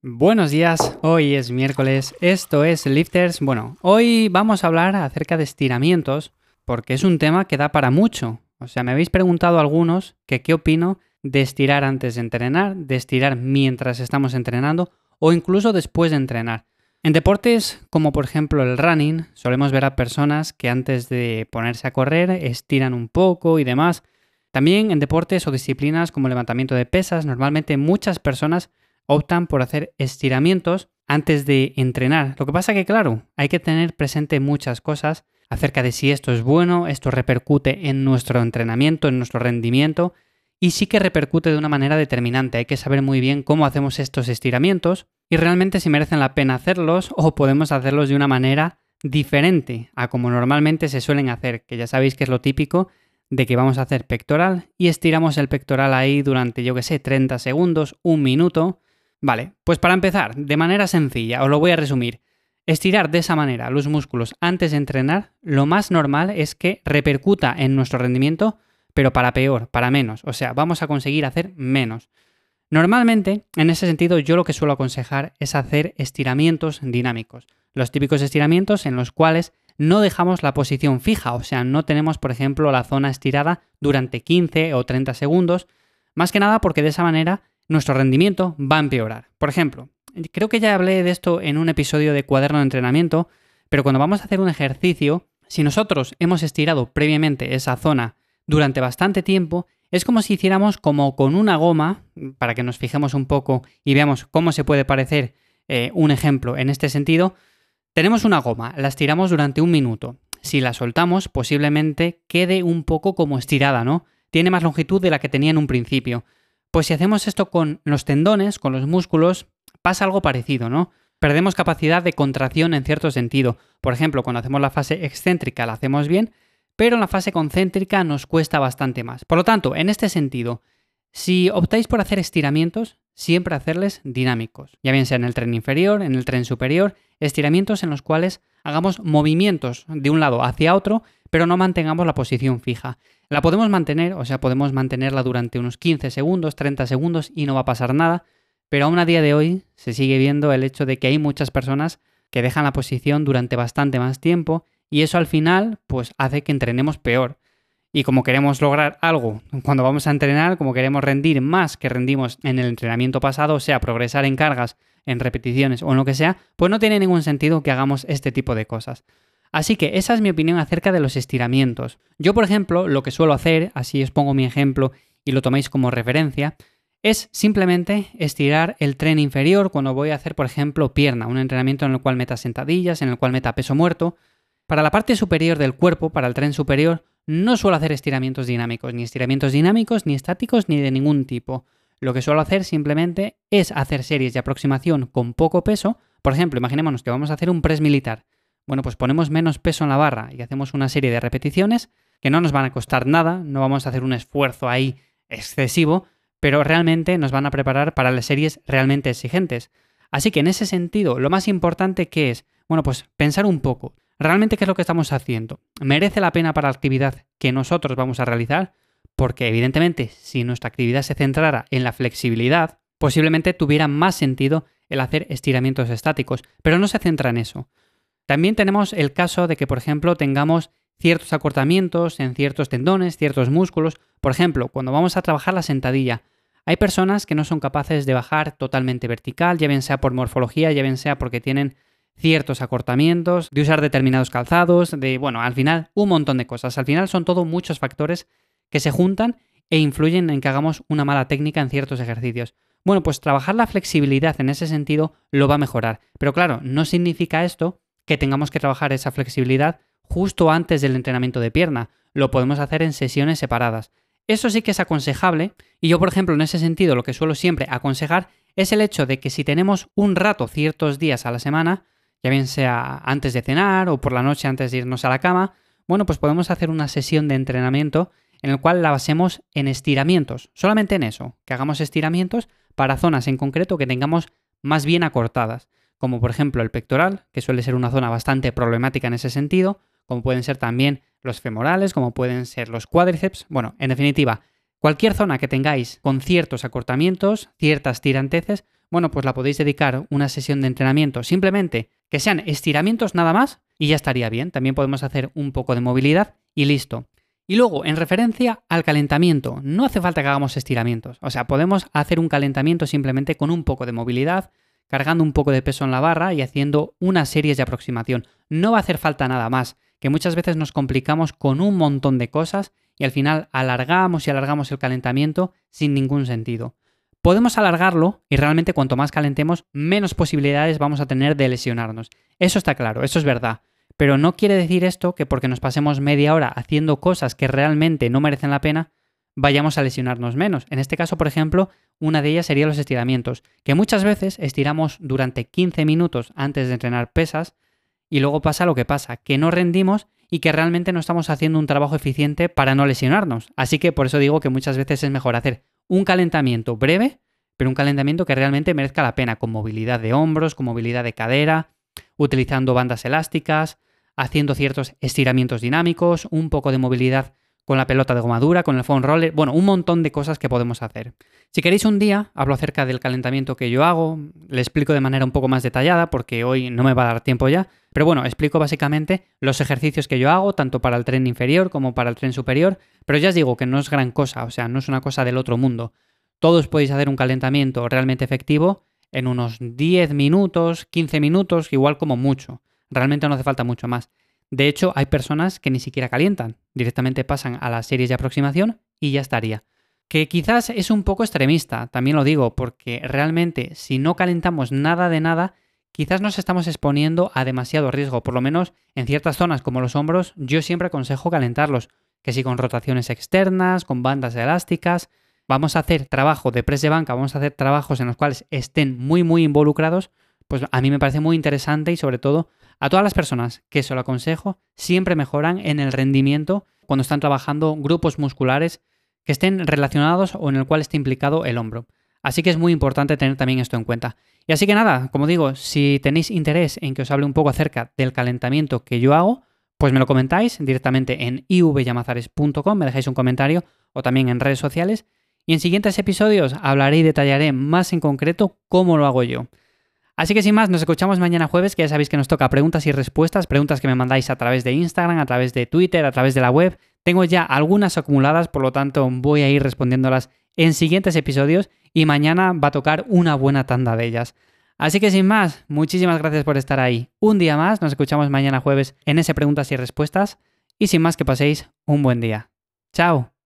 Buenos días, hoy es miércoles, esto es Lifters. Bueno, hoy vamos a hablar acerca de estiramientos porque es un tema que da para mucho. O sea, me habéis preguntado algunos que qué opino de estirar antes de entrenar, de estirar mientras estamos entrenando o incluso después de entrenar. En deportes como por ejemplo el running, solemos ver a personas que antes de ponerse a correr estiran un poco y demás. También en deportes o disciplinas como levantamiento de pesas, normalmente muchas personas optan por hacer estiramientos antes de entrenar. Lo que pasa que, claro, hay que tener presente muchas cosas acerca de si esto es bueno, esto repercute en nuestro entrenamiento, en nuestro rendimiento, y sí que repercute de una manera determinante. Hay que saber muy bien cómo hacemos estos estiramientos y realmente si merecen la pena hacerlos o podemos hacerlos de una manera diferente a como normalmente se suelen hacer, que ya sabéis que es lo típico de que vamos a hacer pectoral y estiramos el pectoral ahí durante, yo que sé, 30 segundos, un minuto, Vale, pues para empezar, de manera sencilla, os lo voy a resumir. Estirar de esa manera los músculos antes de entrenar, lo más normal es que repercuta en nuestro rendimiento, pero para peor, para menos. O sea, vamos a conseguir hacer menos. Normalmente, en ese sentido, yo lo que suelo aconsejar es hacer estiramientos dinámicos. Los típicos estiramientos en los cuales no dejamos la posición fija, o sea, no tenemos, por ejemplo, la zona estirada durante 15 o 30 segundos, más que nada porque de esa manera nuestro rendimiento va a empeorar. Por ejemplo, creo que ya hablé de esto en un episodio de cuaderno de entrenamiento, pero cuando vamos a hacer un ejercicio, si nosotros hemos estirado previamente esa zona durante bastante tiempo, es como si hiciéramos como con una goma, para que nos fijemos un poco y veamos cómo se puede parecer eh, un ejemplo en este sentido. Tenemos una goma, la estiramos durante un minuto. Si la soltamos, posiblemente quede un poco como estirada, ¿no? Tiene más longitud de la que tenía en un principio. Pues si hacemos esto con los tendones, con los músculos, pasa algo parecido, ¿no? Perdemos capacidad de contracción en cierto sentido. Por ejemplo, cuando hacemos la fase excéntrica la hacemos bien, pero en la fase concéntrica nos cuesta bastante más. Por lo tanto, en este sentido, si optáis por hacer estiramientos, siempre hacerles dinámicos, ya bien sea en el tren inferior, en el tren superior, estiramientos en los cuales hagamos movimientos de un lado hacia otro, pero no mantengamos la posición fija. La podemos mantener, o sea, podemos mantenerla durante unos 15 segundos, 30 segundos y no va a pasar nada, pero aún a día de hoy se sigue viendo el hecho de que hay muchas personas que dejan la posición durante bastante más tiempo y eso al final pues hace que entrenemos peor. Y como queremos lograr algo cuando vamos a entrenar, como queremos rendir más que rendimos en el entrenamiento pasado, o sea, progresar en cargas, en repeticiones o en lo que sea, pues no tiene ningún sentido que hagamos este tipo de cosas. Así que esa es mi opinión acerca de los estiramientos. Yo, por ejemplo, lo que suelo hacer, así os pongo mi ejemplo y lo toméis como referencia, es simplemente estirar el tren inferior cuando voy a hacer, por ejemplo, pierna, un entrenamiento en el cual meta sentadillas, en el cual meta peso muerto. Para la parte superior del cuerpo, para el tren superior, no suelo hacer estiramientos dinámicos, ni estiramientos dinámicos, ni estáticos, ni de ningún tipo. Lo que suelo hacer simplemente es hacer series de aproximación con poco peso. Por ejemplo, imaginémonos que vamos a hacer un press militar. Bueno, pues ponemos menos peso en la barra y hacemos una serie de repeticiones que no nos van a costar nada, no vamos a hacer un esfuerzo ahí excesivo, pero realmente nos van a preparar para las series realmente exigentes. Así que en ese sentido, lo más importante que es, bueno, pues pensar un poco, realmente qué es lo que estamos haciendo. ¿Merece la pena para la actividad que nosotros vamos a realizar? Porque evidentemente, si nuestra actividad se centrara en la flexibilidad, posiblemente tuviera más sentido el hacer estiramientos estáticos, pero no se centra en eso. También tenemos el caso de que, por ejemplo, tengamos ciertos acortamientos en ciertos tendones, ciertos músculos. Por ejemplo, cuando vamos a trabajar la sentadilla, hay personas que no son capaces de bajar totalmente vertical, ya bien sea por morfología, ya bien sea porque tienen ciertos acortamientos, de usar determinados calzados, de, bueno, al final un montón de cosas. Al final son todo muchos factores que se juntan e influyen en que hagamos una mala técnica en ciertos ejercicios. Bueno, pues trabajar la flexibilidad en ese sentido lo va a mejorar. Pero claro, no significa esto que tengamos que trabajar esa flexibilidad justo antes del entrenamiento de pierna. Lo podemos hacer en sesiones separadas. Eso sí que es aconsejable y yo, por ejemplo, en ese sentido lo que suelo siempre aconsejar es el hecho de que si tenemos un rato ciertos días a la semana, ya bien sea antes de cenar o por la noche antes de irnos a la cama, bueno, pues podemos hacer una sesión de entrenamiento en el cual la basemos en estiramientos, solamente en eso, que hagamos estiramientos para zonas en concreto que tengamos más bien acortadas como por ejemplo el pectoral, que suele ser una zona bastante problemática en ese sentido, como pueden ser también los femorales, como pueden ser los cuádriceps, bueno, en definitiva, cualquier zona que tengáis con ciertos acortamientos, ciertas tiranteces, bueno, pues la podéis dedicar una sesión de entrenamiento simplemente que sean estiramientos nada más y ya estaría bien. También podemos hacer un poco de movilidad y listo. Y luego, en referencia al calentamiento, no hace falta que hagamos estiramientos. O sea, podemos hacer un calentamiento simplemente con un poco de movilidad, cargando un poco de peso en la barra y haciendo unas series de aproximación. No va a hacer falta nada más, que muchas veces nos complicamos con un montón de cosas y al final alargamos y alargamos el calentamiento sin ningún sentido. Podemos alargarlo y realmente cuanto más calentemos, menos posibilidades vamos a tener de lesionarnos. Eso está claro, eso es verdad. Pero no quiere decir esto que porque nos pasemos media hora haciendo cosas que realmente no merecen la pena, vayamos a lesionarnos menos. En este caso, por ejemplo, una de ellas sería los estiramientos, que muchas veces estiramos durante 15 minutos antes de entrenar pesas y luego pasa lo que pasa, que no rendimos y que realmente no estamos haciendo un trabajo eficiente para no lesionarnos. Así que por eso digo que muchas veces es mejor hacer un calentamiento breve, pero un calentamiento que realmente merezca la pena, con movilidad de hombros, con movilidad de cadera, utilizando bandas elásticas, haciendo ciertos estiramientos dinámicos, un poco de movilidad con la pelota de gomadura, con el foam roller, bueno, un montón de cosas que podemos hacer. Si queréis un día, hablo acerca del calentamiento que yo hago, le explico de manera un poco más detallada porque hoy no me va a dar tiempo ya, pero bueno, explico básicamente los ejercicios que yo hago, tanto para el tren inferior como para el tren superior, pero ya os digo que no es gran cosa, o sea, no es una cosa del otro mundo. Todos podéis hacer un calentamiento realmente efectivo en unos 10 minutos, 15 minutos, igual como mucho. Realmente no hace falta mucho más. De hecho, hay personas que ni siquiera calientan, directamente pasan a las series de aproximación y ya estaría. Que quizás es un poco extremista, también lo digo, porque realmente si no calentamos nada de nada, quizás nos estamos exponiendo a demasiado riesgo, por lo menos en ciertas zonas como los hombros, yo siempre aconsejo calentarlos, que si con rotaciones externas, con bandas elásticas, vamos a hacer trabajo de press de banca, vamos a hacer trabajos en los cuales estén muy muy involucrados, pues a mí me parece muy interesante y sobre todo a todas las personas que se lo aconsejo, siempre mejoran en el rendimiento cuando están trabajando grupos musculares que estén relacionados o en el cual esté implicado el hombro. Así que es muy importante tener también esto en cuenta. Y así que nada, como digo, si tenéis interés en que os hable un poco acerca del calentamiento que yo hago, pues me lo comentáis directamente en ivyamazares.com, me dejáis un comentario o también en redes sociales. Y en siguientes episodios hablaré y detallaré más en concreto cómo lo hago yo. Así que sin más, nos escuchamos mañana jueves, que ya sabéis que nos toca preguntas y respuestas, preguntas que me mandáis a través de Instagram, a través de Twitter, a través de la web. Tengo ya algunas acumuladas, por lo tanto voy a ir respondiéndolas en siguientes episodios y mañana va a tocar una buena tanda de ellas. Así que sin más, muchísimas gracias por estar ahí. Un día más, nos escuchamos mañana jueves en ese preguntas y respuestas y sin más que paséis un buen día. Chao.